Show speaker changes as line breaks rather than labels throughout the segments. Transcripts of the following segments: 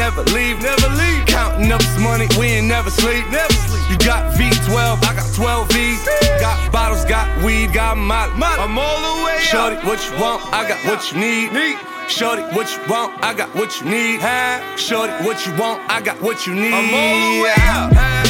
never leave, never leave. Counting up this money, we ain't never sleep, never sleep. You got V12, I got 12 V's. Got bottles, got weed, got my, I'm all the way Shorty, up. what you want? I got what you need. need. Shorty, what you want? I got what you need. Shorty, what you want? I got what you need. I'm all the way up.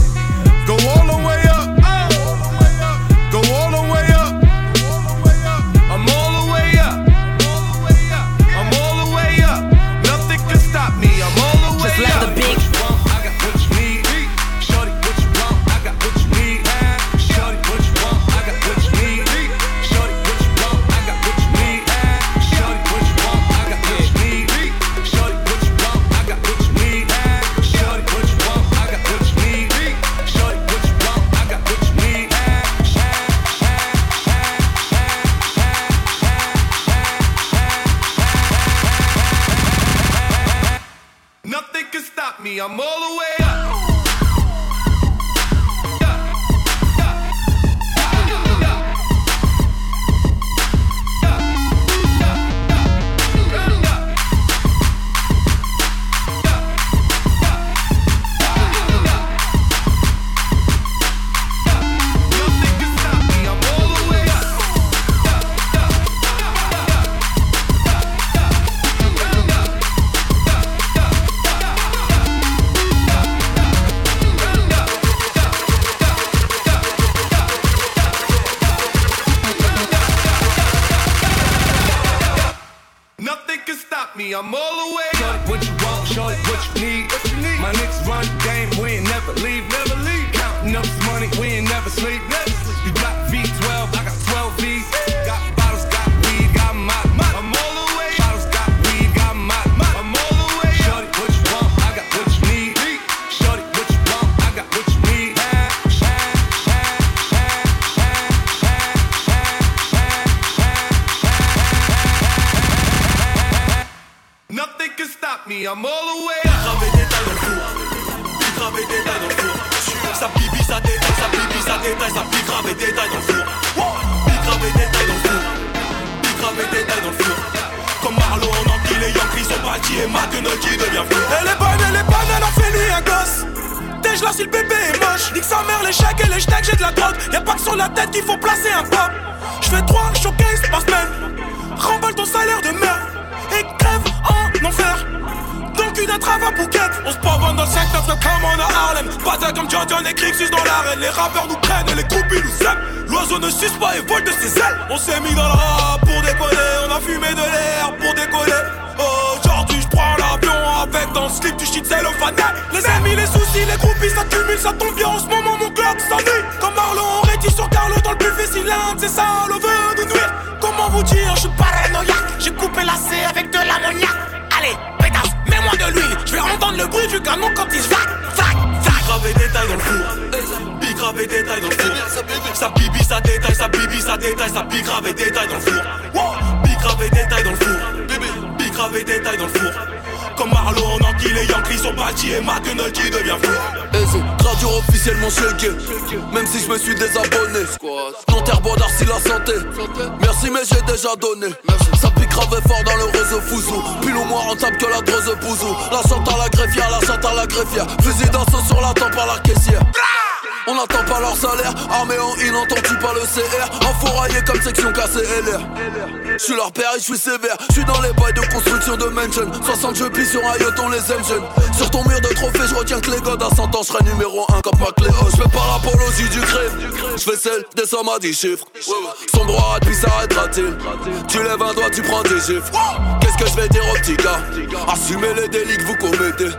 Go all the way
John et Crixus dans l'arène. Les rappeurs nous prennent et les groupies nous aiment. L'oiseau ne suce pas et vole de ses ailes. On s'est mis dans le rap pour décoller. On a fumé de l'air pour décoller. Aujourd'hui je prends l'avion avec dans le slip du shit cellophane Les amis, les soucis, les groupies s'accumulent Ça tombe bien. En ce moment mon clock s'ennuie. Comme Marlon, on rétit sur Carlo dans le buffet Si l'un c'est ça, le veut nous nuire. Comment vous dire, je suis paranoïaque. J'ai coupé la C avec de l'ammoniaque. Allez Mets-moi de l'huile, je vais entendre le bruit du canon quand il se vac, Gravé détail dans le four, pique gravé détail dans le four. Ça bibi, ça détaille, ça bibi, ça détaille, ça pique gravé détail dans le four. Pique gravé détail dans le four, pique gravé détail dans le four. Comme Marlo, on enquille les Yankees sont bâtis et McDonald's devient fou.
Et c'est radio officiellement checké, même si je me suis désabonné. Nanterre, d'Arcy, la santé. Merci, mais j'ai déjà donné. Ça pique grave fort dans le réseau fouzou. Puis au moins rentable que la drose pouzou. La chante à la greffière, la chante à la greffière. Fusil d'assaut sur la tempe à la caissière. On n'entend pas leur salaire, armé en in, entends-tu pas le CR Enfouraillé comme section KCLR Je suis leur père et je suis sévère, je suis dans les bails de construction de mansion 60 jeux pis sur un yacht, on les aime jeunes. Sur ton mur de trophée, je retiens que les gars à 100 ans, je numéro 1 comme Macléo Je fais pas l'apologie du crime, je fais celle des sommes à 10 chiffres. Son droit puis s'arrêtera-t-il Tu lèves un doigt, tu prends des chiffres Qu'est-ce que je vais dire aux petits gars? Assumez les délits que vous commettez.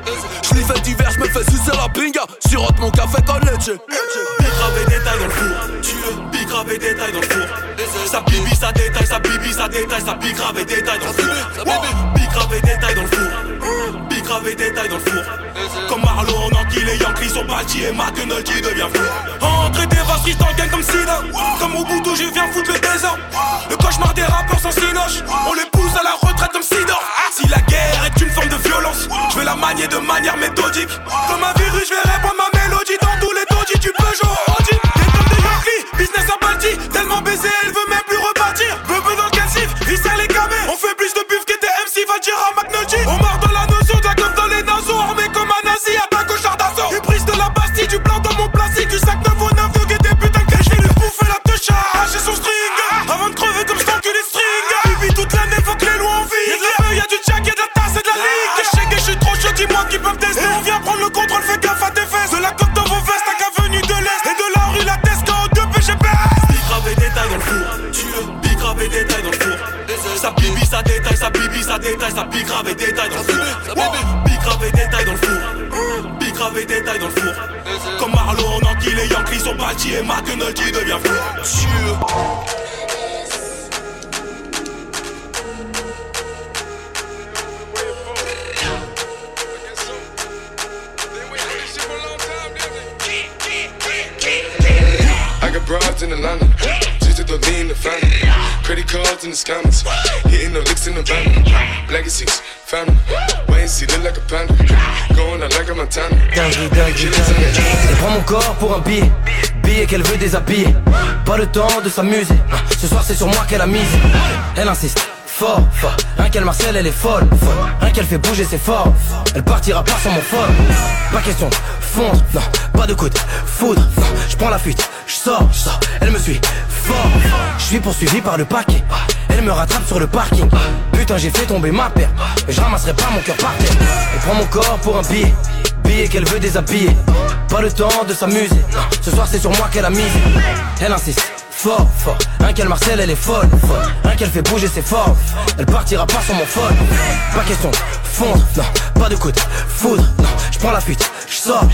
Je fais divers, je me fais sucer la pinga. Sirote mon café con
Big détail dans le four. Tu grave détail dans le four. Ça bibi, ça détaille, ça bibi, ça détaille, ça big grave détail dans le four. Big grave détail dans le four. Big grave détail dans le four. Comme Marlowe, on enquille les Yankees sont bâtis et McDonald's devient fou. Entrée dévastatrice dans le comme Sida. Comme au bout je viens foutre le désordre. Le cauchemar des rappeurs sans sinoche. On les pousse à la retraite comme Sidor. Si la guerre est une forme de violence, je vais la manier de manière méthodique. Comme un virus, je vais répondre ma mélodie dans tous les taudis. Tu peux jouer au T'es comme des Yankees, business à partie. Tellement baisé, elle veut même plus repartir. Bebe dans le calcif, il les camés. On fait plus de buff que des MC, va dire à McNulty. Dans le four. Comme Marlo, on enquille les Yankees sont bâtis et McDonald's devient fou.
broads in Atlanta. Just to the lean the family. Credit cards in the scammers. Hitting the licks in the van. Legacies, family. Wait and see, look like a panda. Going out like a Montana.
Dinguerie, dinguerie, dinguerie. Elle prend mon corps pour un billet. Billet qu'elle veut déshabiller. Pas le temps de s'amuser. Ce soir, c'est sur moi qu'elle a mise. Elle insiste. Fort, fort, rien qu'elle Marcel elle est folle, folle. Rien qu'elle fait bouger c'est fort Elle partira pas sans mon folle Pas question de fondre, non, pas de coup de foudre Je prends la fuite, je sors, je sors, elle me suit fort Je suis poursuivi par le paquet Elle me rattrape sur le parking. Putain j'ai fait tomber ma paire. Je ramasserai pas mon cœur par terre. Elle prend mon corps pour un billet. Billet qu'elle veut déshabiller. Pas le temps de s'amuser. Ce soir c'est sur moi qu'elle a mise Elle insiste. Fort, fort. Rien qu'elle Marcel elle est folle, Rien qu'elle fait bouger c'est fort. Elle partira pas sans mon folle Pas question. Fondre, non, pas de coup de foudre. Non, je prends la fuite, je sors.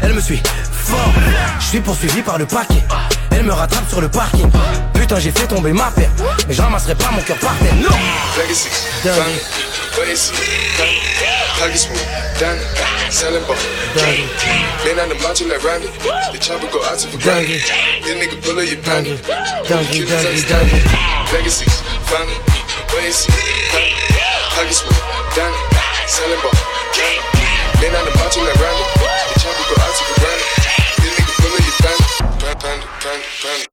Elle me suit fort. Je suis poursuivi par le paquet Elle me rattrape sur le parking. Putain j'ai fait tomber ma paire. Mais je ramasserai pas mon cœur par terre. Non.
Danny, selling ball. Lean on the macho like Randy. The chopper go out to. This nigga pull up your panty. Legacies, family, Danny, selling ball. On the macho like Randy. The chopper go out to for granted. tanto, tanto, tanto.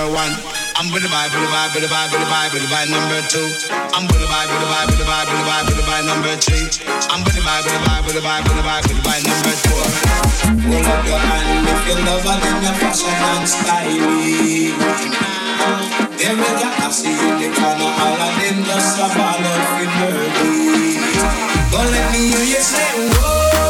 number one. I'm with the vibe, with the
vibe, with the vibe, with the vibe, with the vibe number two. I'm with the vibe, with the vibe, with the vibe, with the vibe, with the vibe number three. I'm with the vibe, with the vibe, with the vibe, with the vibe, with the vibe number four. Hold up your hand if you love and you're fashion and style.
There is a taxi in the corner, all of them just a ball of Don't let me hear you say
whoa.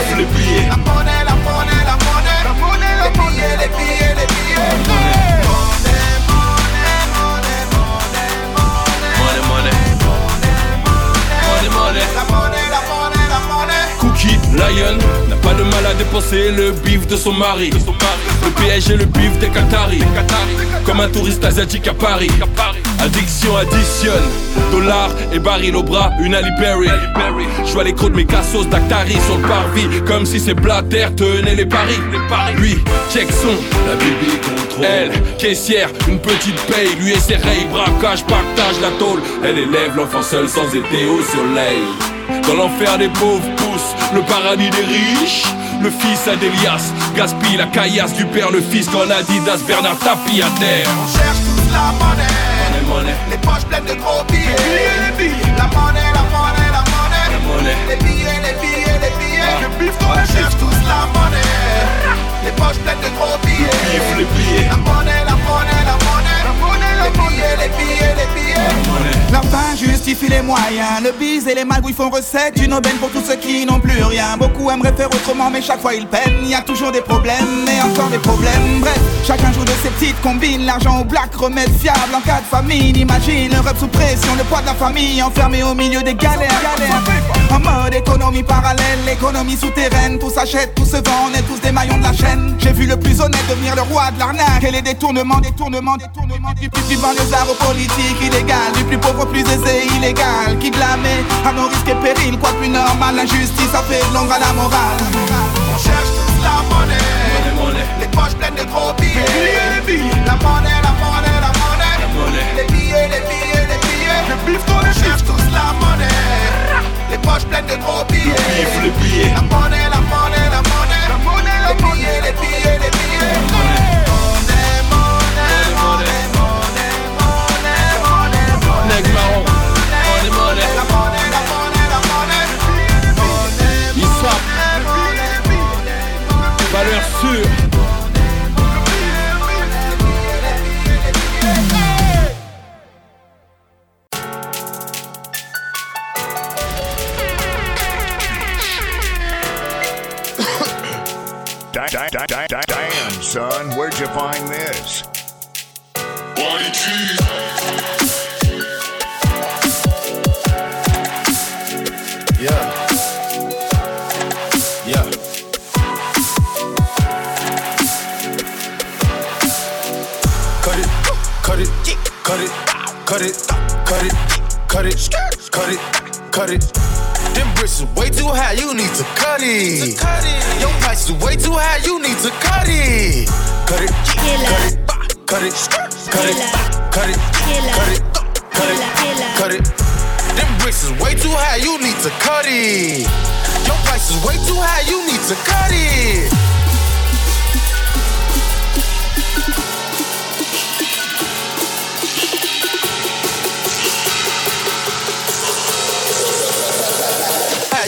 Billets, la monnaie, la monnaie, la monnaie, les billets, les billets, les billets. Monnaie, monnaie, monnaie. La monnaie, la monnaie, la monnaie.
Cookie Lion n'a pas de mal à dépenser le bif de son mari. Le PSG, le bif des Qataris. Comme un touriste asiatique à Paris. Addiction additionne. Dollars et baril au bras, une Ali Berry. Je vois les crocs de mes cassos d'Actari sur le parvis. Comme si ces Blatter tenaient les paris. Lui, check son. La bibi contrôle. Elle, caissière, une petite paye. Lui et ses rails, braquage, partage la tôle. Elle élève l'enfant seul sans été au soleil. Dans l'enfer des pauvres pousse le paradis des riches. Le fils à d'Elias gaspille la caillasse du père, le fils qu'en Adidas Bernard tapis à terre.
On cherche tous la monnaie, les poches pleines de gros billets. La monnaie, la monnaie, la monnaie, les billets, les billets, les billets. On cherche tous la monnaie, les poches pleines de gros billets. La monnaie, la monnaie, la La fin justifie les moyens, le bise et les magouilles font recette, une aubaine pour tous ceux qui n'ont plus rien. Beaucoup aimeraient faire autrement, mais chaque fois ils peinent. Y a toujours des problèmes, et encore des problèmes. Bref, chacun joue de ses petites combines, l'argent au black, remède fiable en cas de famine. Imagine le rep sous pression, le poids de la famille enfermé au milieu des galères. galères. En mode économie parallèle, l'économie souterraine, tout s'achète, tout se vend, on est tous des maillons de la chaîne. J'ai vu le plus honnête devenir le roi de l'arnaque. Et les détournements, détournements, détournements du plus, du banlieusard au politique illégal, du plus pauvre au plus aisé illégal, qui blâmait à nos risques et périls, quoi de plus normal, l'injustice a fait de l'ombre à la morale. On cherche tous la monnaie, les poches pleines de gros billets, la monnaie, la monnaie, la monnaie, les billets, les billets, les billets, on cherche tous la monnaie, les poches pleines de gros billets, la monnaie, la monnaie, la monnaie, les billets, les billets, les billets.
find this.
Yeah. Yeah. Cut it, cut it, cut it, cut it, cut it, cut it, cut it, cut it. Them bricks is way too high, you need to cut it. Your price is way too high, you need to cut it cut it, cut it, cut it, cut it, cut it, cut it, cut it, cut it. Them bricks is way too high, you need to cut it. Your price is way too high, you need to cut it.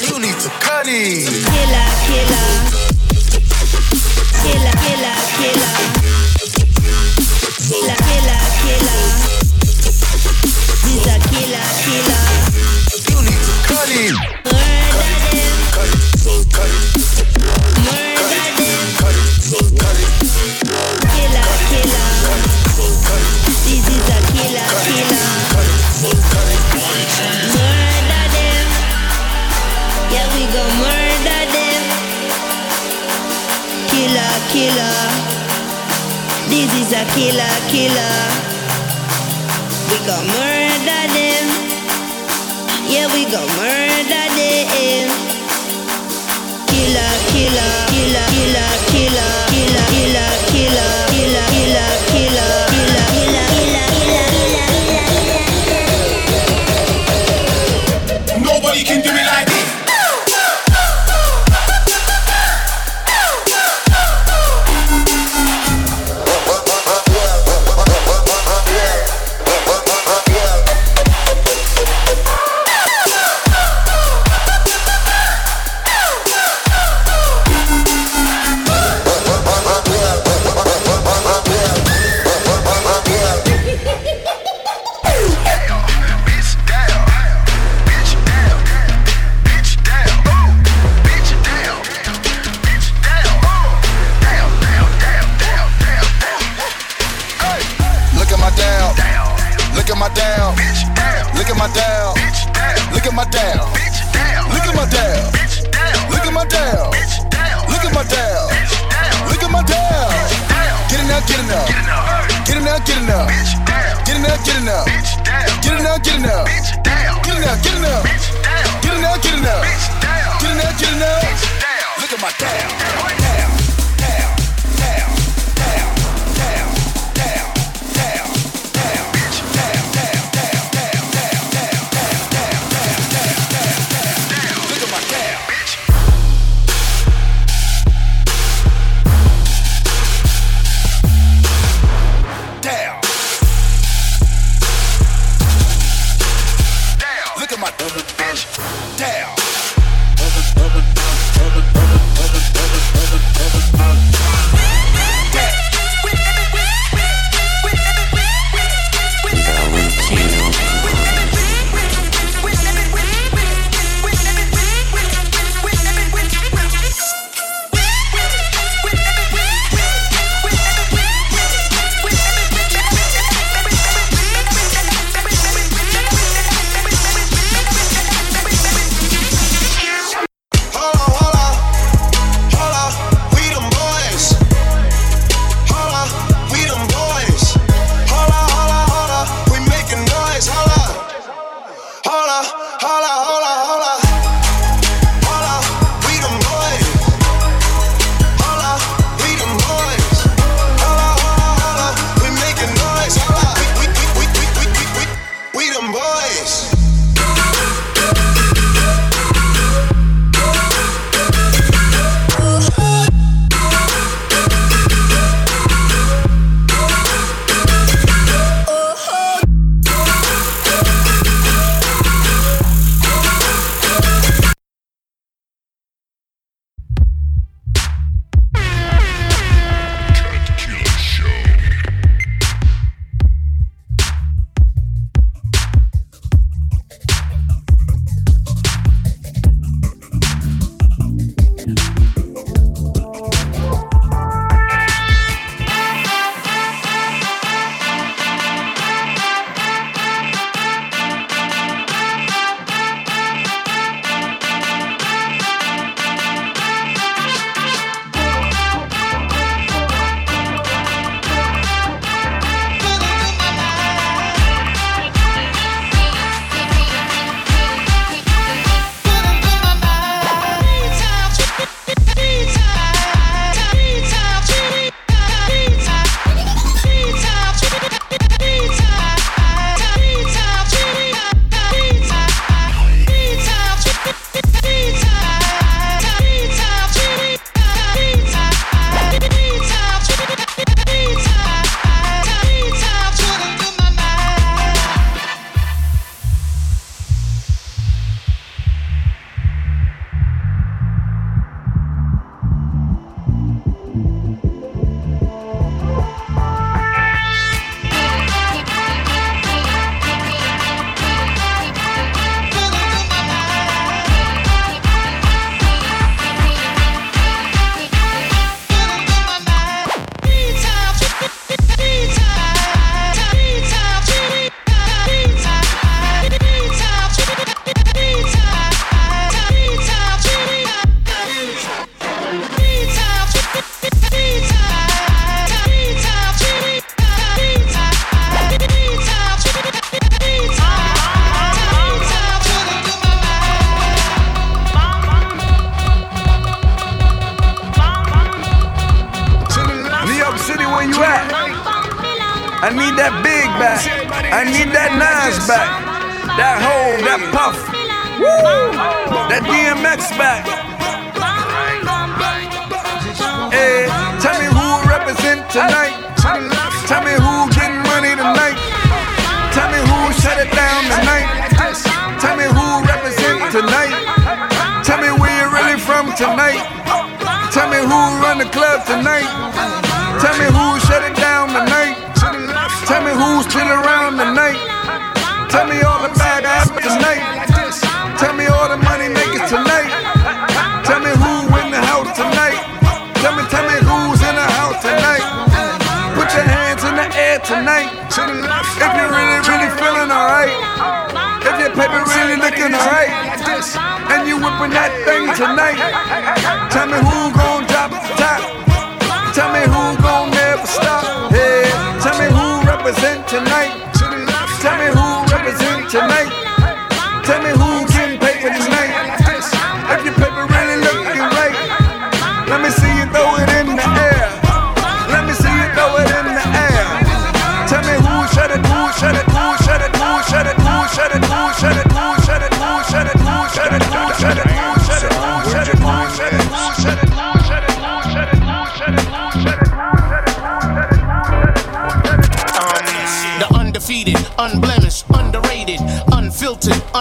You need to cut it.
Killer, killer.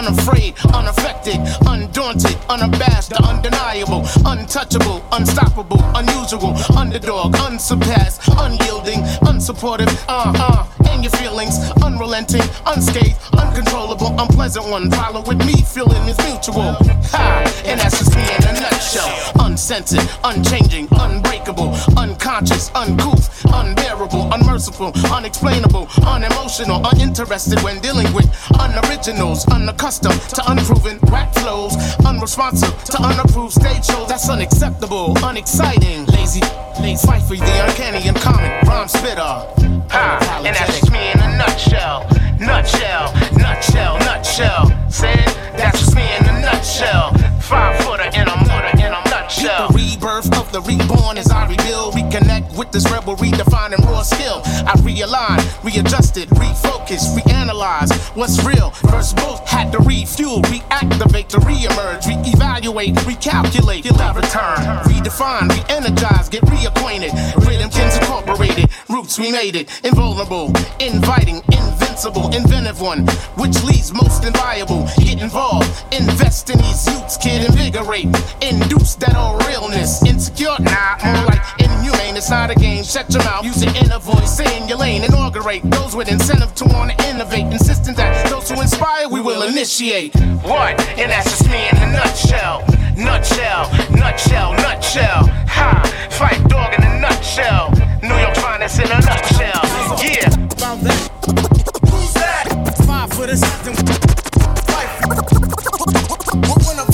Unafraid, unaffected, undaunted, unabashed, undeniable, untouchable, unstoppable, unusual, underdog, unsurpassed, unyielding, unsupportive, uh uh, and your feelings, unrelenting, unscathed, unpleasant one. Follow with me, feeling is mutual. Ha! And that's just me in a nutshell. Uncensored, unchanging, unbreakable, unconscious, uncouth, unbearable, unmerciful, unexplainable, unemotional, uninterested when dealing with unoriginals, unaccustomed to unproven rap flows, unresponsive to unapproved stage shows. That's unacceptable, unexciting, lazy, lazy, fight for the uncanny, uncommon, rhyme spitter. Ha! And that's just me in a nutshell. Nutshell, nutshell, nutshell. Said that's just me in a nutshell. Five footer in a mortar in a nutshell. The rebirth of the reborn as I rebuild, with this rebel, redefining raw skill. I realign, readjusted, refocus, reanalyze what's real. First both had to refuel, reactivate to reemerge, reevaluate, recalculate, I return. Redefine, re-energize, get reacquainted. Rhythm kins incorporated, roots we made it. Invulnerable, inviting, invincible, inventive one, which leads most inviable. Get involved, invest in these youths, kid, invigorate, induce that old realness. Insecure, nah, more like inhumane. It's not a game. Shut your mouth, use your inner voice, stay in your lane, inaugurate those with incentive to want to innovate. Insisting that those who inspire, we will initiate. What? And that's just me in a nutshell. Nutshell, nutshell, nutshell. Ha! Fight dog in a nutshell. New York finest in a nutshell. Yeah. About that. Who's that? Five for the system. One up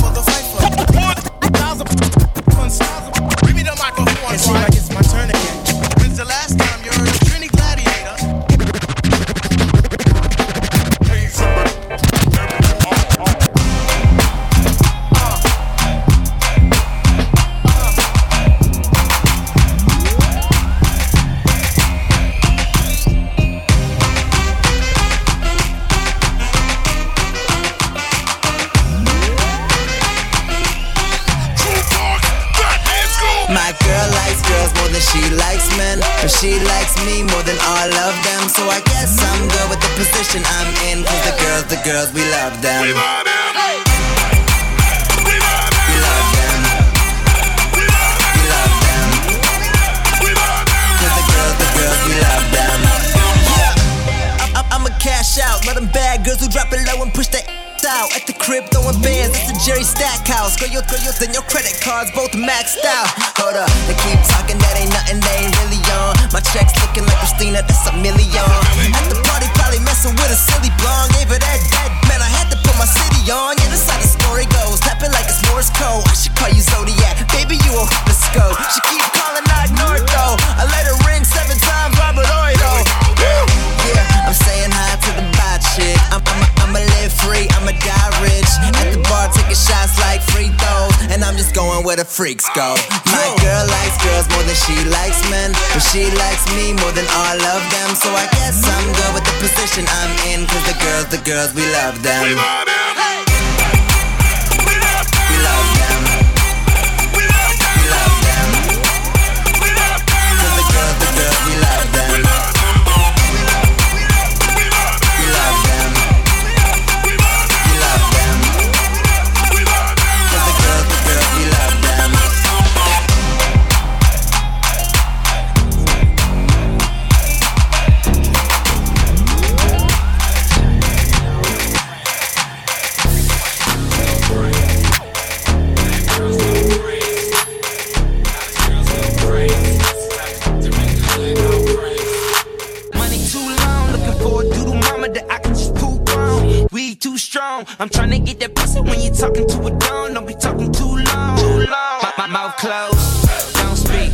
I'm
trying to get that pussy when you talking to a dog. Don't be talking too long. Too long. My, my mouth closed. Don't speak.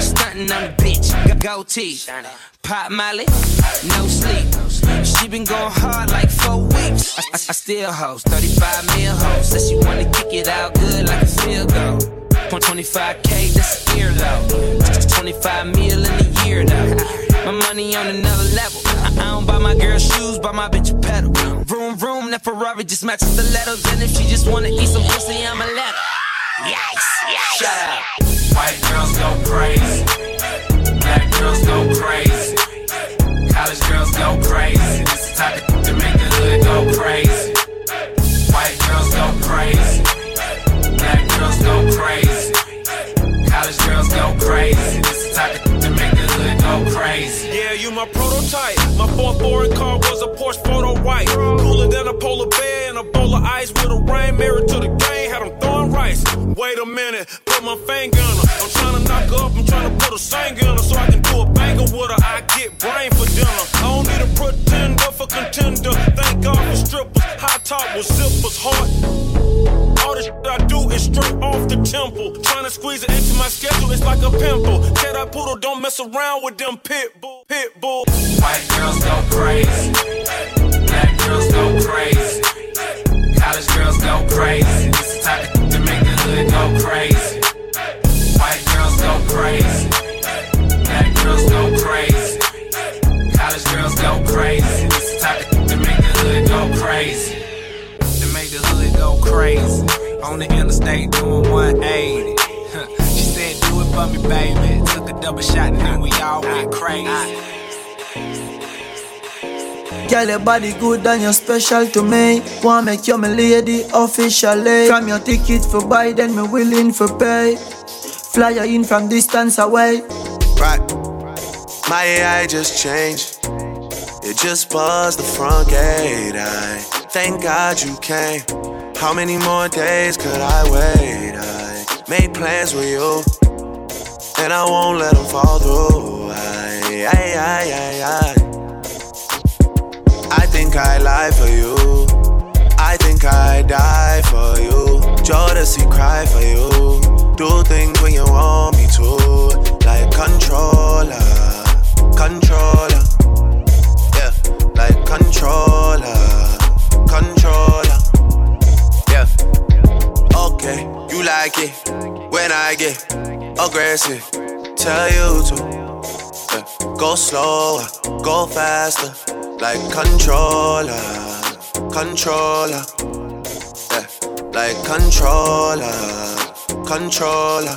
Stunting on the bitch. Got goatee. Pop Molly. No sleep. She been going hard like four weeks. I, I, I still host 35 mil host. Says she wanna kick it out good like a field goal. 25k, that's a year though. 25 mil in a year though. My money on another level. I, don't buy my girl shoes, buy my bitch a pedal. Vroom, vroom, that Ferrari just matches the letters. And if she just wanna eat some pussy, I'ma let her. Yikes, yikes. Shut up.
White girls go crazy. Black girls go crazy. College girls go crazy. This the type of to make the hood go crazy. White girls go crazy. Black girls go crazy. College girls go crazy. This the type of to make the hood go crazy.
Yeah, you my prototype. My fourth foreign car was a Porsche photo white. Cooler than a polar bear and a bowl of ice with a rain mirror to the game. Had them throwing rice. Wait a minute, put my finger on her. I'm trying to knock her up, I'm trying to put a singer in her so I can do a banger with her. I get brain for dinner. I don't need a pretender for contender. Thank God for strippers. High top with zippers, heart. All the shit I do is straight off the temple. Trying to squeeze it into my schedule, it's like a pimple. Tell that poodle, don't mess around with them pit bull, bull.
White girls go crazy. Black girls go crazy. College girls go crazy. This the type of to make the hood go crazy. White girls go crazy. Black girls go crazy. College girls go crazy. This the type of to make the hood go crazy.
To make the hood go crazy. On the interstate doing 180. she said, Do it for me, baby. Took a double shot and then we all went crazy.
Girl, your body good and you're special to me. Wanna make you my lady officially. From your ticket for buy, then me willing for pay. Fly you in from distance away.
Right. My AI just changed. It just buzzed the front gate. I thank God you came. How many more days could I wait? I made plans with you, and I won't let them fall through. I, I, I, I, I. I think I lie for you. I think I die for you. Jodeci cry for you. Do things when you want me to, like controller, controller, yeah, like controller, controller, yeah. Okay, you like it when I get aggressive. Tell you to yeah. go slower, go faster, like controller, controller, yeah, like controller, controller.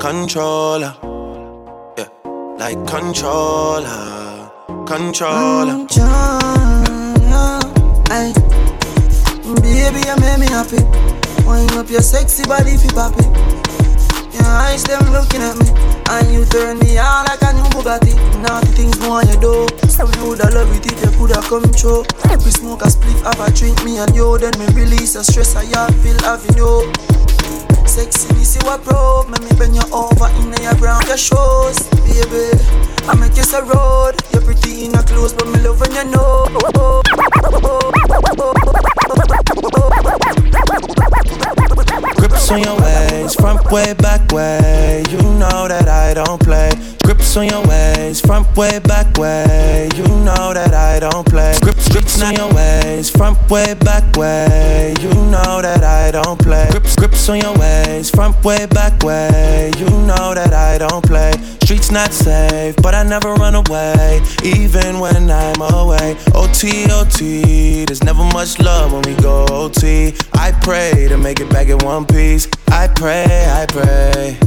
controller. Yeah, like controller, controller.
Controller. Ay. Baby, you make me happy. Wind up your sexy body you pop it. Your eyes them looking at me, and you turn me on like a new Bugatti. Naughty things more you do, so rude woulda love it if you coulda come true. We smoke a spliff, have a drink, me and you. Then me release the stress I have, feel having you. Sexy, this you a probe. Make me bend you over in your ground, your shoes, baby. I make you a road. You're pretty in a clothes, but me love when you know.
Grips on your ways, front way, back way. You know that I don't play. Grips on your ways, front way, back way. You know that I don't play. Grips, grips on your ways, front way, back way. You know that I don't play. Grips, grips on your ways, front way, back way. You know that I don't play. Streets not safe, but I never run away, even when I'm away. OT, OT, there's never much love when we go OT. I pray to make it back in one piece. I pray, I pray.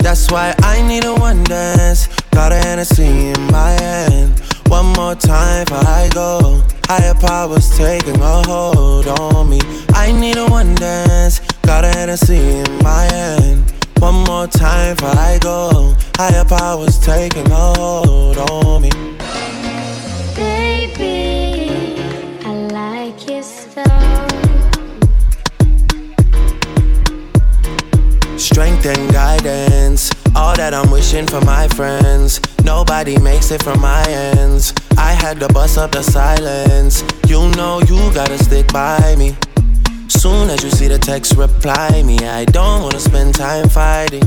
That's why I need a one dance. Got a Hennessy in my hand. One more time before I go. Higher powers taking a hold on me. I need a one dance. Got a Hennessy in my hand. One more time before I go. Higher powers taking a hold on me.
Baby,
Strength and guidance, all that I'm wishing for my friends. Nobody makes it from my ends. I had to bust up the silence. You know you gotta stick by me. Soon as you see the text, reply me. I don't wanna spend time fighting.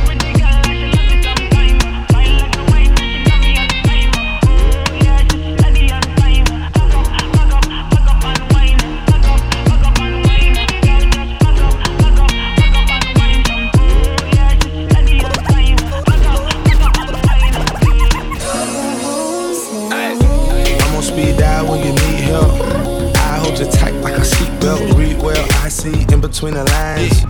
See in between the lines.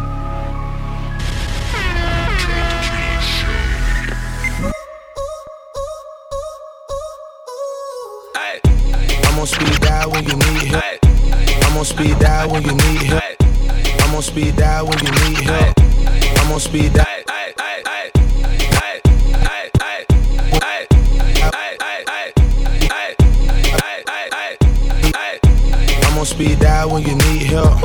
I'm on speed dial when you need help. I'm on speed dial when you need help. I'm on speed dial when you need help. I'm on speed dial. I'm on speed dial when you need help.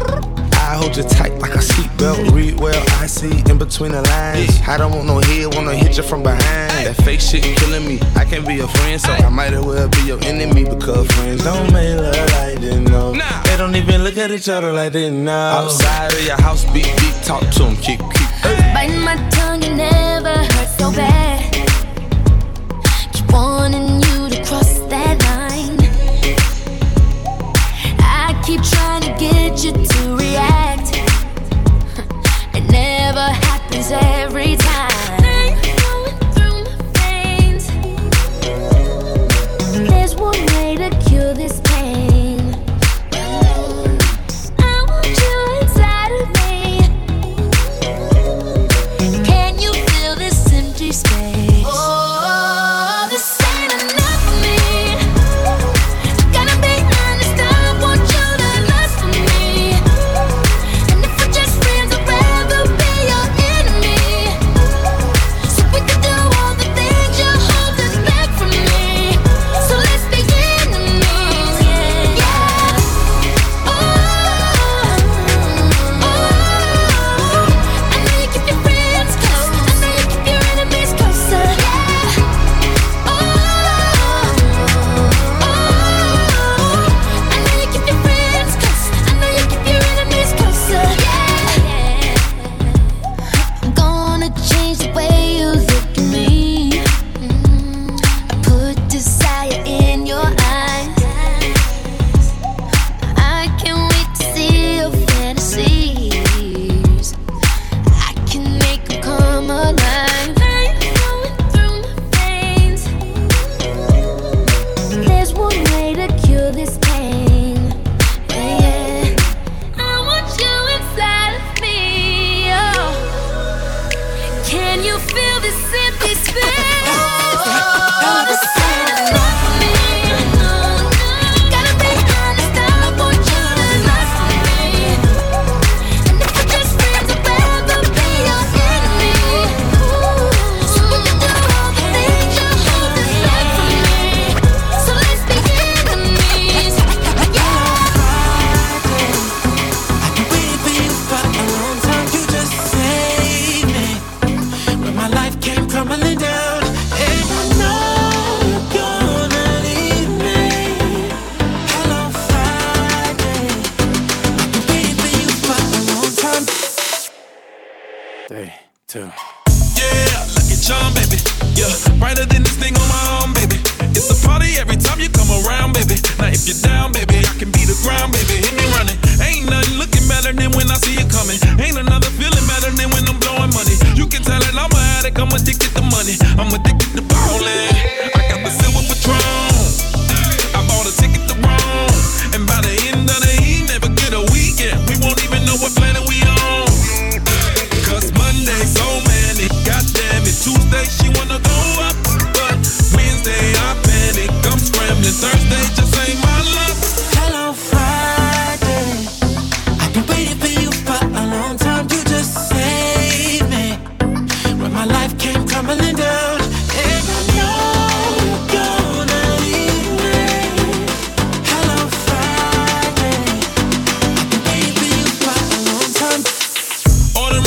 I hold you tight like a seatbelt. Read well, I see in between the lines. I don't want no head, wanna hit you from behind. That fake shit killing me. I can't be your friend, so I might as well be your enemy because friends don't make love like they know. They don't even look at each other like they know. Outside of your house, beat, beat, talk to them, keep, keep.
Biting my tongue, it never hurt so bad. Keep wanting you to cross that line. I keep trying to get you to react. It never happens every time. Through my veins. There's one way to cure this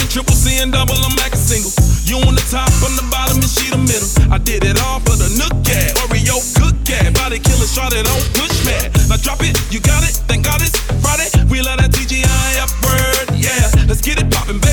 triple C and double, I'm back a single. You on the top, on the bottom, and she the middle. I did it all for the nook cat, Oreo cook cat, body killer, shot it on push mat. Now drop it, you got it, thank God it's Friday. We let that TGI upward, yeah. Let's get it poppin', baby.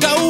Go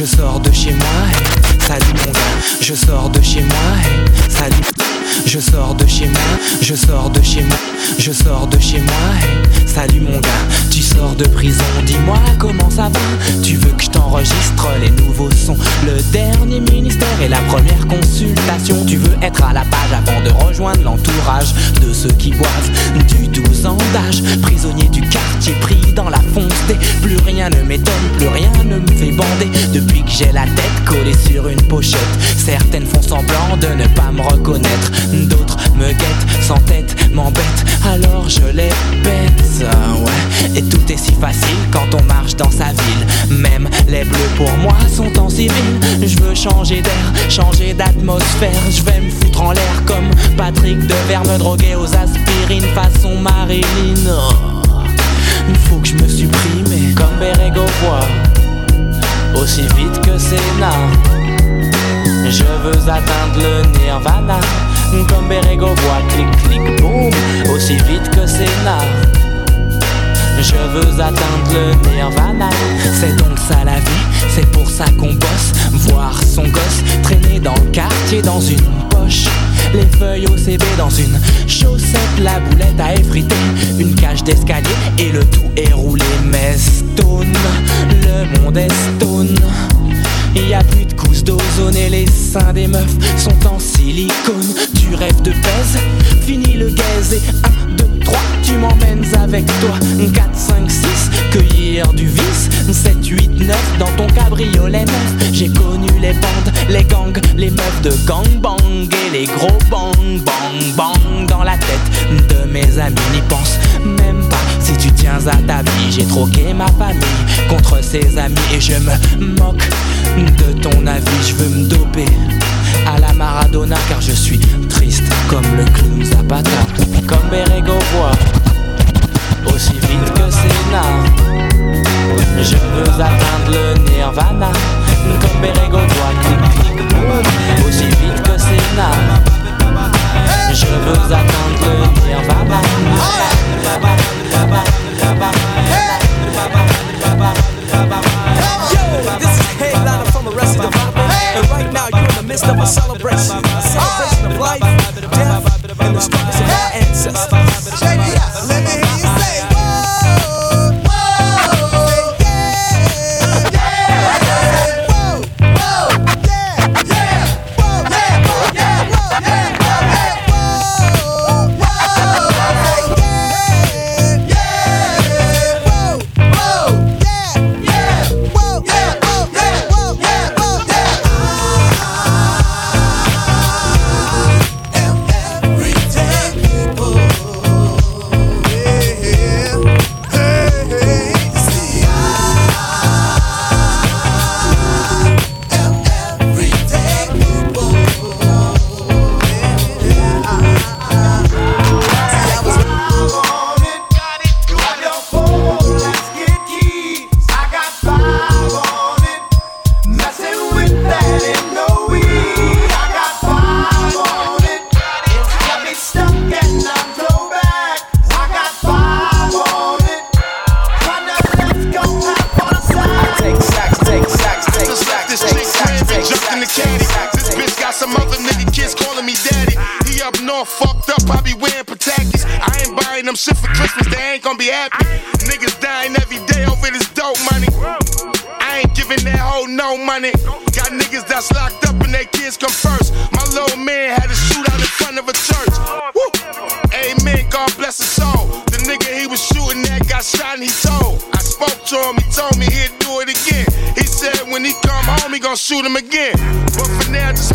Je sors de chez moi, salut mon gars. Je sors de chez moi, salut. Je sors de chez moi, je sors de chez moi, je sors de chez moi, hey, salut mon gars. Tu sors de prison, dis-moi comment ça va? Tu veux que je t'enregistre les nouveaux sons, le dernier ministère et la première consultation. Tu veux être à la page avant de rejoindre l'entourage de ceux qui boivent du 12 ans d'âge. Prisonnier du quartier pris dans la fonce des. Plus rien ne m'étonne, plus rien ne me fait bander. Depuis que j'ai la tête collée sur une pochette, certaines font semblant de ne pas me reconnaître. D'autres me guettent, sans tête, m'embêtent. Alors je les ah ouais. Et tout est si facile quand on marche dans sa ville. Même les bleus pour moi sont en civil. Je veux changer d'air, changer d'atmosphère. Je vais me foutre en l'air comme Patrick Devers, me droguer aux aspirines façon Marilyn. Oh. Faut que je me supprime comme Berego voit Aussi vite que Sénat Je veux atteindre le nirvana Comme Berego voit clic clic boum Aussi vite que Sénat je veux atteindre le nirvana. C'est donc ça la vie, c'est pour ça qu'on bosse. Voir son gosse traîner dans le quartier dans une poche. Les feuilles au CB dans une chaussette La boulette à effriter, une cage d'escalier Et le tout est roulé. Mais stone Le monde est stone y a plus de couches d'ozone et les seins des meufs sont en silicone. Tu rêves de pèse, fini le gaze et 1, 2, 3, tu m'emmènes avec toi. 4, 5, 6, cueillir du vice. 7, 8, 9, dans ton cabriolet neuf. J'ai connu les bandes, les gangs, les meufs de gangbang et les gros bang, bang, bang dans la tête de mes amis. N'y pense même pas si tu tiens à ta vie. J'ai troqué ma famille contre ses amis et je me moque de ton avis. Je veux me doper à la Maradona car je suis triste comme le clown Zapata. Comme Berego voit aussi vite que Sénat. Je veux atteindre le nirvana comme Berego doit aussi vite que Sénat. Je veux atteindre le nirvana.
Midst of a celebration, a celebration of life, death, and the struggles of our ancestors.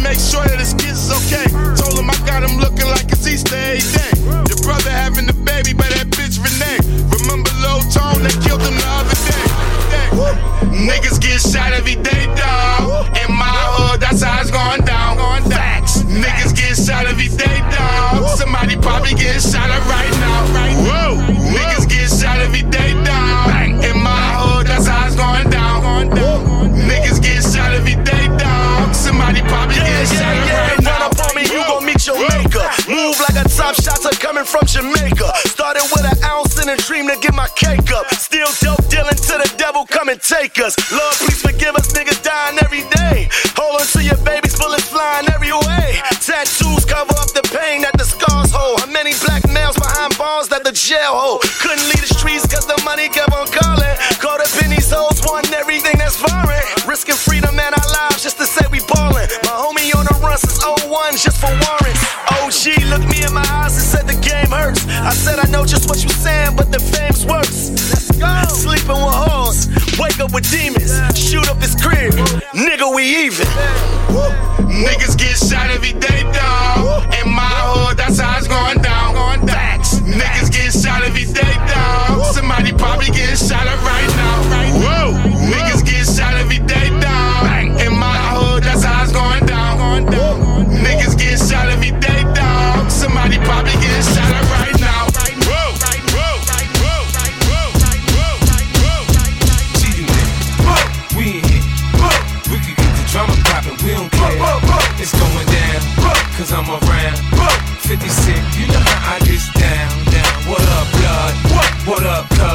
Make sure that his kids is okay. Told him I got him looking like it's Easter every day. Your brother having the baby by that bitch Renee. Remember Lil Tone, they killed him the other day. Niggas get shot every day, dog. In my hood, that's how it's going down. Facts. Niggas get shot every day, dog. Somebody probably getting shot right now. Right Whoa.
From Jamaica. Started with an ounce and a dream to get my cake up. Still dope dealing to the devil, come and take us. Lord, please forgive us, niggas dying every day. Hold on to your babies, bullets flying every way. Tattoos cover up the pain that the scars hold. How many black males behind bars that the jail hold? Couldn't leave the streets cause the money kept on calling. Caught up in these hoes, wanting everything that's foreign. Risking freedom and our lives just to say we ballin'. My homie on the run since 01 just for warrants. OG looked me in my eyes and said the game hurts. I said I know just what you're saying, but the fame's worse. Let's go. Sleeping with hoes, wake up with demons, shoot up his crib. Nigga, we even.
Niggas get shot every day, dog. In my hood, that's how it's going down.
Around. 50 Cent, you know how I get down, down. What up, blood? What up, cuz?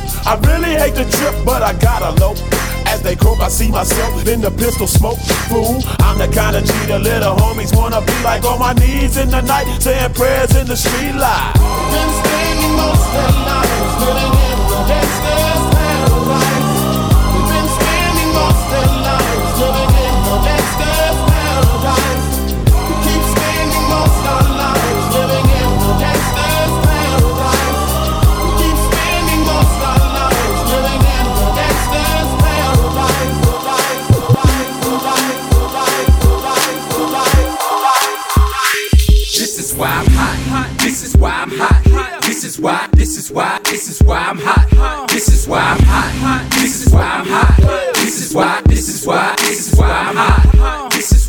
I really hate the trip, but I gotta low. As they croak, I see myself in the pistol smoke. Fool, I'm the kind of the little homies wanna be like on my knees in the night, saying prayers in the street light.
Been spending most of living in the gangster's
why I'm hot. This is why. This is why. This is why I'm hot. This is why I'm hot. This is why I'm hot. This is why. This is why. This is why I'm hot.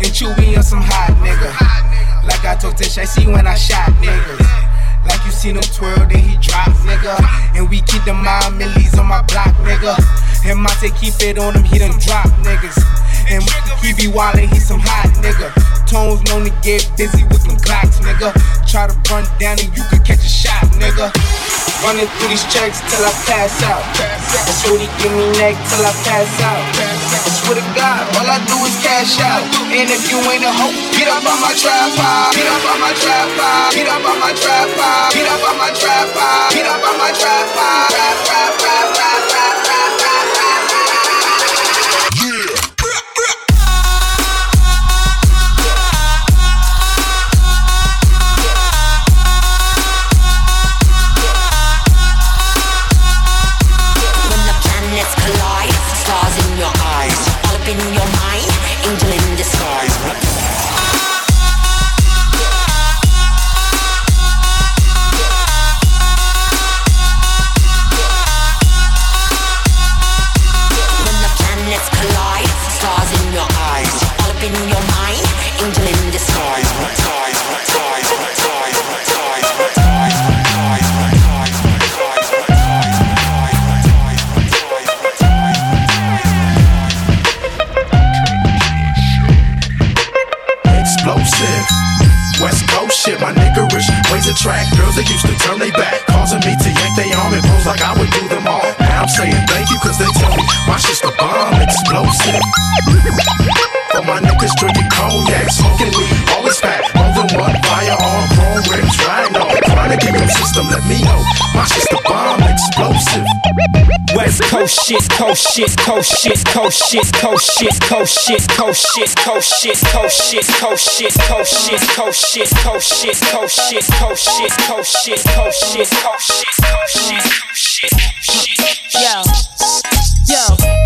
And Chewy on some hot nigga. Like I told Tish, I see when I shot niggas. Like you seen him twirl, then he drop, nigga. And we keep the mind millies on my block, nigga. And Monte keep it on him, he done drop niggas. And he be wildin', he some hot nigga. Tones known to get busy with them clocks, nigga. Try to run down and you could catch a shot, nigga. Running through these checks till I pass out. And Shorty give me neck till I pass out. I swear to God, all I do is cash out. And if you ain't a hoe, get up on my tripod. Get up on my tripod. Get up on my tripod. Beat up on my trap, beat up on my trap, trap, trap, trap, trap.
West Coast shit,
coast shit, coast shit, coast shit, coast shit, coast shit, coast shit, coast shit, coast shit, coast shit, coast shit, coast shit, coast shit, coast shit, coast shit, coast shit, coast shit, coast shit, coast shit, coast shit.
Yo, yo,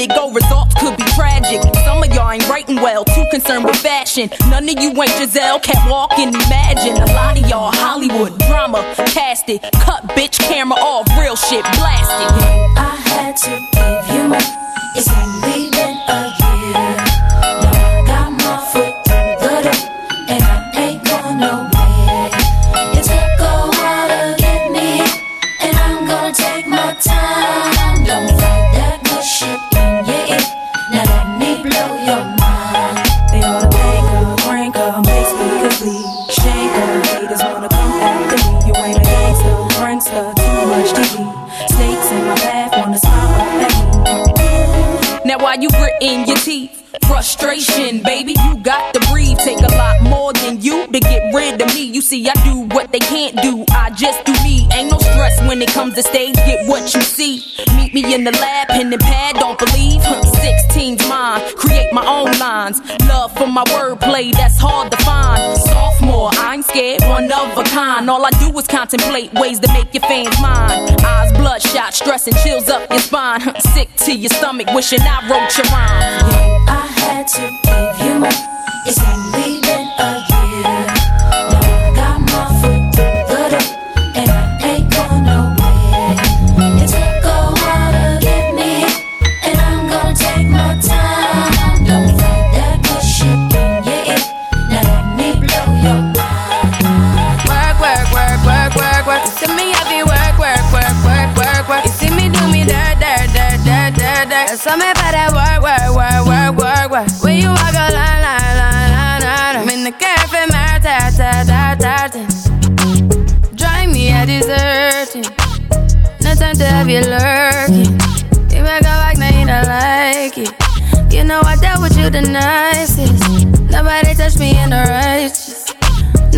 it go, results could be tragic. Some of y'all ain't writing well, too concerned with fashion. None of you ain't Giselle, can't walk and imagine. A lot of y'all Hollywood drama, cast it, cut bitch camera off, real shit blasted.
I had to give you up. It's only been a
Frustration, baby, you got to breathe. Take a lot more than you to get rid of me. You see, I do what they can't do. I just do me. Ain't no stress when it comes to stage. Get what you see. Meet me in the lab, pen and pad. Don't believe. My own lines. Love for my wordplay, that's hard to find. Sophomore, I ain't scared, one of a kind. All I do is contemplate ways to make your fans mine. Eyes bloodshot, stress and chills up your spine. Sick to your stomach, wishing I wrote your rhyme.
I had to give you more. It's only
deserting. No time to have you lurking. You make a like, now you don't like it. You know I dealt with you the nicest. Nobody touched me in the righteous.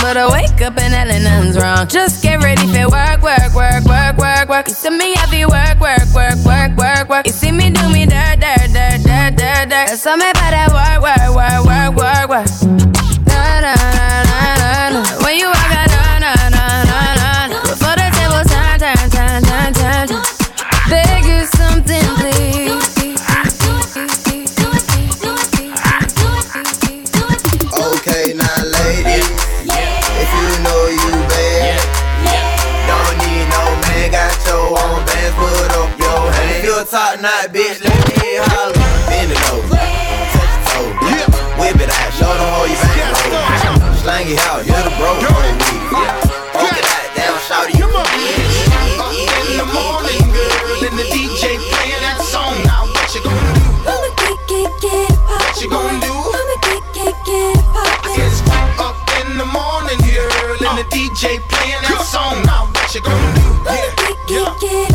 But I wake up and hell nothing's wrong. Just get ready for work, work, work, work, work, work. You see me heavy work, work, work, work, work, work. You see me do me dirt, dirt, dirt, dirt, dirt, dirt. There's something about that work, work, work, work, work, work.
If you a top knot bitch, let me hear holler. Bend it over, touch your toe, whip it out, show them how you bang low. Slang it out, you're the bro for the week. Poke it out, down, shout it.
In the morning, girl, and the DJ playing that song. Now what you gonna do?
I'ma get, get, get it poppin'.
What you gonna do?
I'ma get, get, get it poppin'.
It's up in the morning, girl, and the DJ playing that song. Now what you gonna do? Yeah, yeah.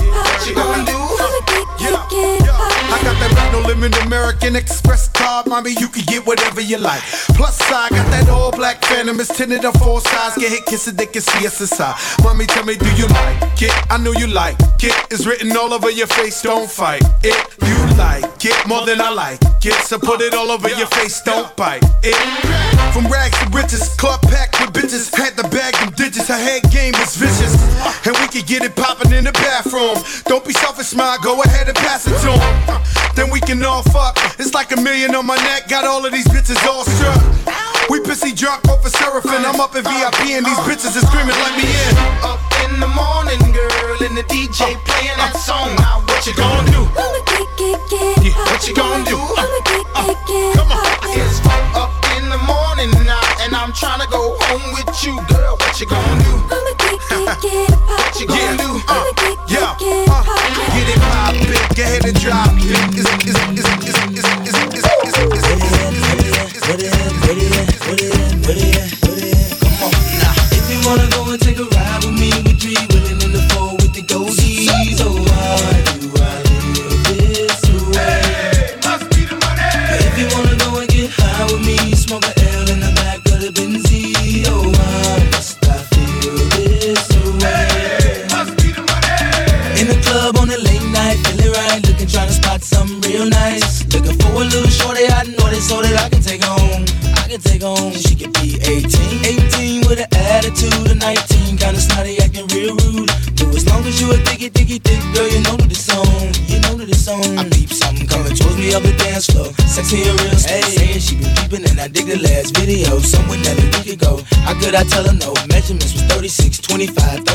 Limit American Express card, mommy. You can get whatever you like. Plus, I got that all black Phantom. It's tinted on four sides. Get hit, kiss it, they can see us inside. Mommy, tell me, do you like it? I know you like it. It's written all over your face. Don't fight it. You like it more than I like it. So put it all over your face. Don't bite it. From rags to riches, club packed with bitches. Had the bag them digits. Her head game was vicious, and we could get it poppin' in the bathroom. Don't be selfish, smile. Go ahead and pass it to 'em. Uh, Then we can all fuck. It's like a million on my neck. Got all of these bitches all struck. We pissy drunk off a seraphim. I'm up in VIP and these bitches are screaming, let me in.
Up in the morning, girl, and the DJ playing that song. Now what you gonna do? Yeah, what you gonna do? Uh,
I'ma get, get, get it poppin'.
It's up in the morning now, and I'm trying to go home with you, girl. What you gonna do? What you gonna do? Uh,
I'ma get, get,
Yeah, hit a drop. Is, is, is,
I tell her no? Measurements was 36, 25, 34.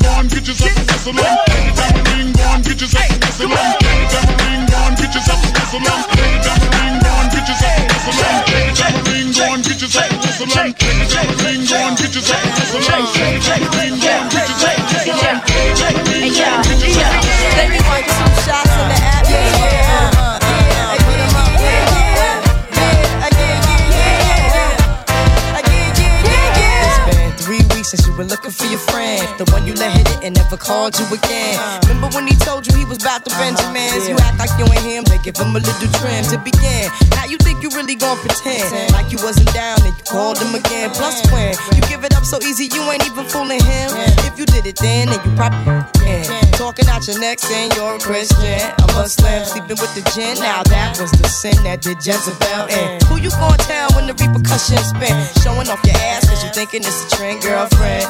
Tambourine, go on, get yourself a whistle on. Tambourine, go on, get yourself a whistle on. Tambourine, go on, get yourself a whistle on. Tambourine, go on, get yourself a whistle on. Tambourine, go on, get yourself a whistle on. Tambourine, go on, get yourself a whistle on. Tambourine, go on, get yourself a whistle on. Tambourine, go on, get yourself a whistle on.
Let me want two shots in the atmosphere. Uh, yeah,
were looking for your friend. The one you let hit it and never called you again. Remember when he told you he was about to Benjamins? Uh-huh. You act like you ain't him, they give him a little trim to begin. Now you think you really gon' pretend like you wasn't down and you called him again. Uh-huh. Plus when you give it up so easy, you ain't even fooling him. If you did it then, then you probably can. Talking out your neck saying you're a Christian, a Muslim, sleeping with the gin. Now that was the sin that did Jezebel in. Who you gonna tell when the repercussions spin? Showing off your ass cause you thinking it's a trend, girlfriend.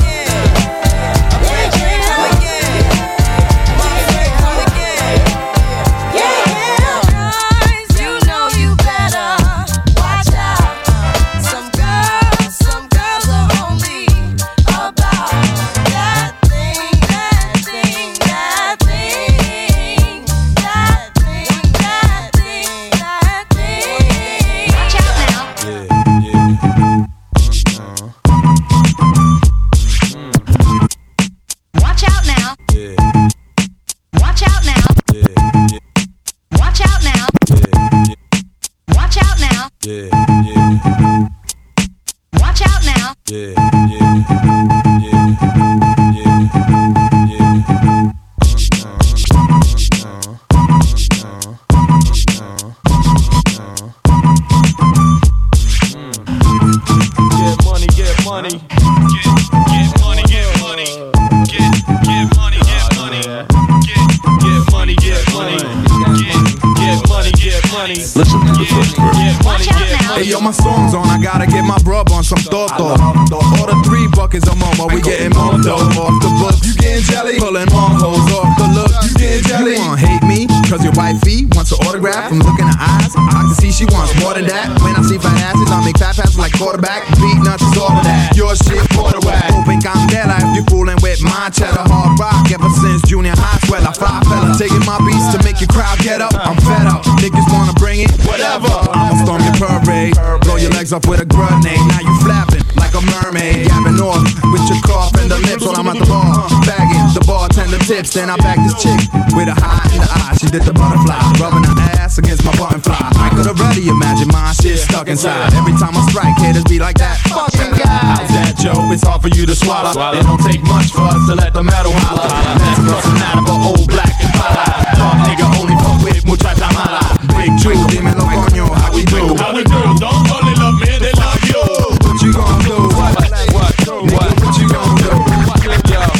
Swallow. It don't take much for us to let the metal holler. That's personality for old black and pala. Talk nigga only fuck with muchacha mala. Big Jew,
Dímelo, coño, how we do?
How we do? Don't only love me, they love you.
What you gonna do? What? What? What? What you gonna do?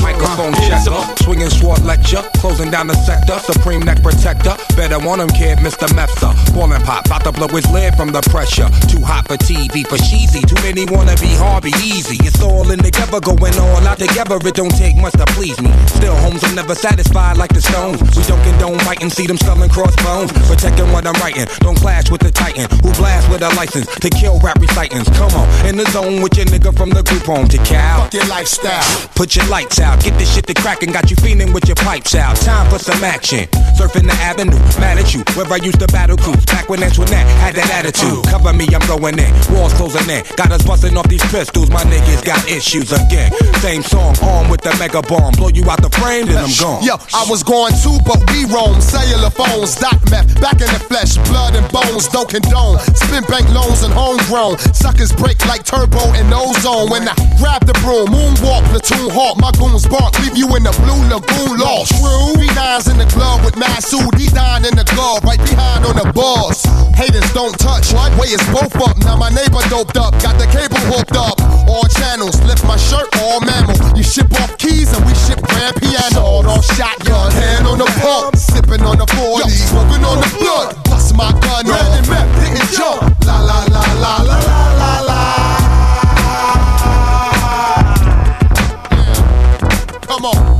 Microphone checker, swinging sword lecture, closing down the sector, supreme neck protector. Better want him, kid, Mr. Mepsa. Ballin' pop, about to blow his lid from the pressure. Too hot for TV, for cheesy. Too many wanna be hard, be easy. It's all in together, going all out together. It don't take much to please me. Still, homes, I'm never satisfied like the Stones. We don't condone fighting, see them selling crossbones. Protecting what I'm writing, don't clash with the Titan who blast with a license to kill rap recitants. Come on, in the zone with your nigga from the group home to Cal.
Fuck your lifestyle.
Put your lights out, get this shit to crackin', got you feeling with your pipes out. Time for some action. Surfing the avenue, mad at you. Where I used to battle cruise. Back when Antoinette had that attitude. Oh. Cover me, I'm going in. Walls closing in. Got us busting off these pistols. My niggas got issues again. Same song, armed with the mega bomb. Blow you out the frame, then I'm gone.
Yo, I was going too, but we roam. Cellular phones, doc meth, back in the flesh, blood and bones, don't condone. Spin bank loans and homegrown. Suckers break like turbo and ozone. When I grab the broom, moonwalk, platoon hawk, my goons bark, leave you in the blue lagoon lost. True. B9's in the club with Masood, he dying in the glove, right behind on the bars. Haters don't touch, what? Way is both up. Now my neighbor doped up, got the cable hooked up. All channels, lift my shirt, all mammal. You ship off keys and we ship grand piano. Sawed off shotgun, hand on the pump, sipping on the 40, smoking on the blood. Bust my gun Red and map, didn't jump. La la la la la la la la. Come on,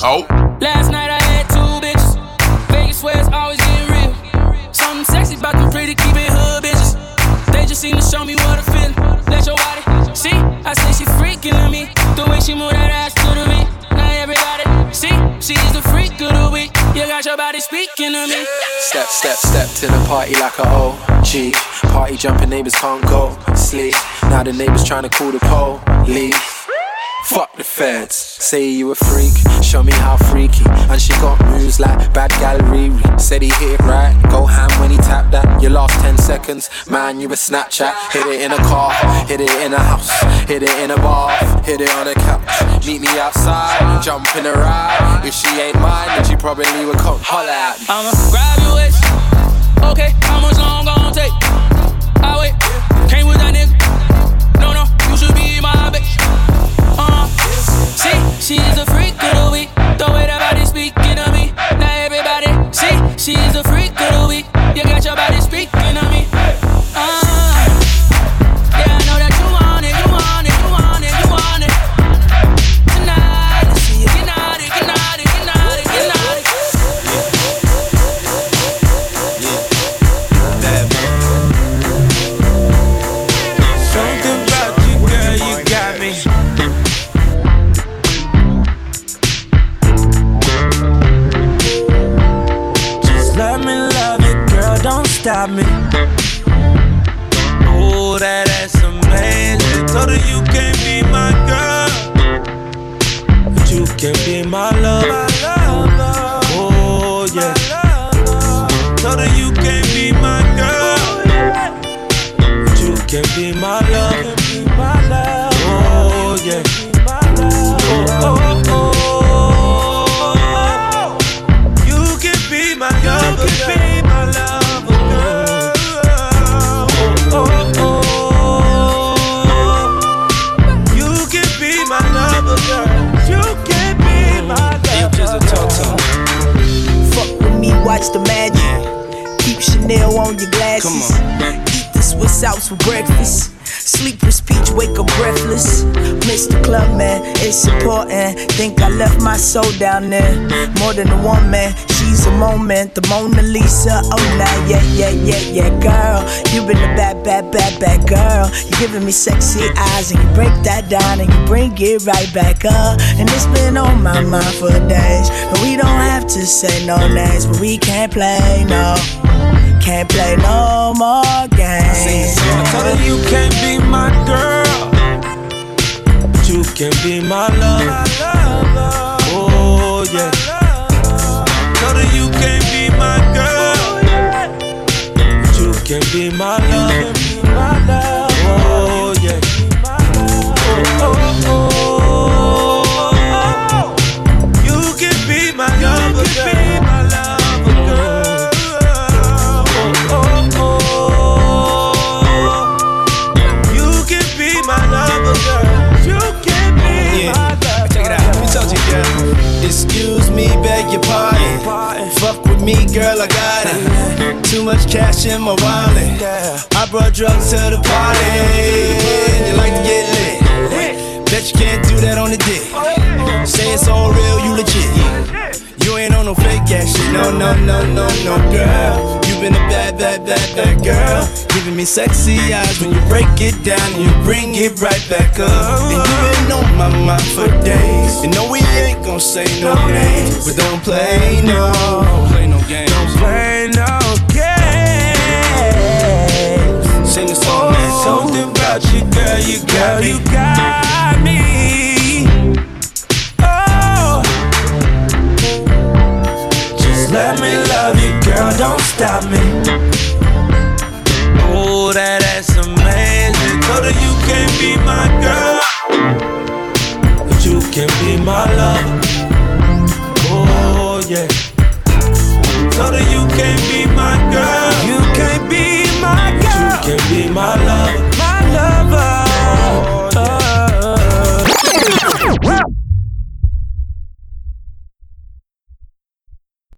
Oh.
Last night I had two bitches. Vegas where it's always getting real. Something sexy about them pretty keep it hood bitches. They just seem to show me what I feel. Let your body see. I say she freaking on me. The way she move that ass to the beat. Now everybody see. She's the freak of the week. You got your body speaking to me.
Step, step, step to the party like a OG. Party jumping neighbors can't go sleep. Now the neighbors trying to call the police. Fuck the feds. Say you a freak, show me how freaky. And she got moves like bad gal Riri. Said he hit it right, go ham when he tapped that. Your last 10 seconds, man, you a Snapchat. Hit it in a car, hit it in a house, hit it in a bar, hit it on a couch. Meet me outside, jump in a ride. If she ain't mine, then she probably would come holler at me.
I'ma grab your waist. Okay, how much long gon' take? I wait. Came with that nigga. She's a freak of the week. The way that body speaking to me. Now everybody, see, she's a freak of the week. You got your body speaking to me.
My lover.
Watch the magic. Keep Chanel on your glasses. Eat the Swiss Alps for breakfast. Sleep with speech, wake up breathless. Miss the club, man, it's important. Think I left my soul down there. More than a woman, she's a moment. The Mona Lisa, oh nah, yeah, yeah, yeah, yeah, girl. You been a bad, bad, bad, bad girl. You giving me sexy eyes, and you break that down, and you bring it right back up. And it's been on my mind for days. But we don't have to say no names, but we can't play, no. Can't play no more games.
I told her you can't be my girl, but you can be my lover. Oh yeah. Told her you can't be my girl, but you can be my lover. Oh yeah. Oh, oh, oh.
Me, girl, I got it. Too much cash in my wallet. I brought drugs to the party. You like to get lit. Bet you can't do that on the dick. Say it's all real, you legit.
Ain't on no fake ass shit. No, no, no, no, no, girl. You been a bad, bad, bad, bad girl. Giving me sexy eyes when you break it down and you bring it right back up. And you been on my mind for days. You know we ain't gon' say no names, but don't play no, don't play no games. Don't play no games. Sing the song, man. Something about you, girl. You got, you got me. Just let me love you, girl, don't stop me. Oh, that ass amazing. Told her you can't be my girl, but you can be my lover. Oh, yeah. Told her you can't be my girl, you can't be my girl, But you can be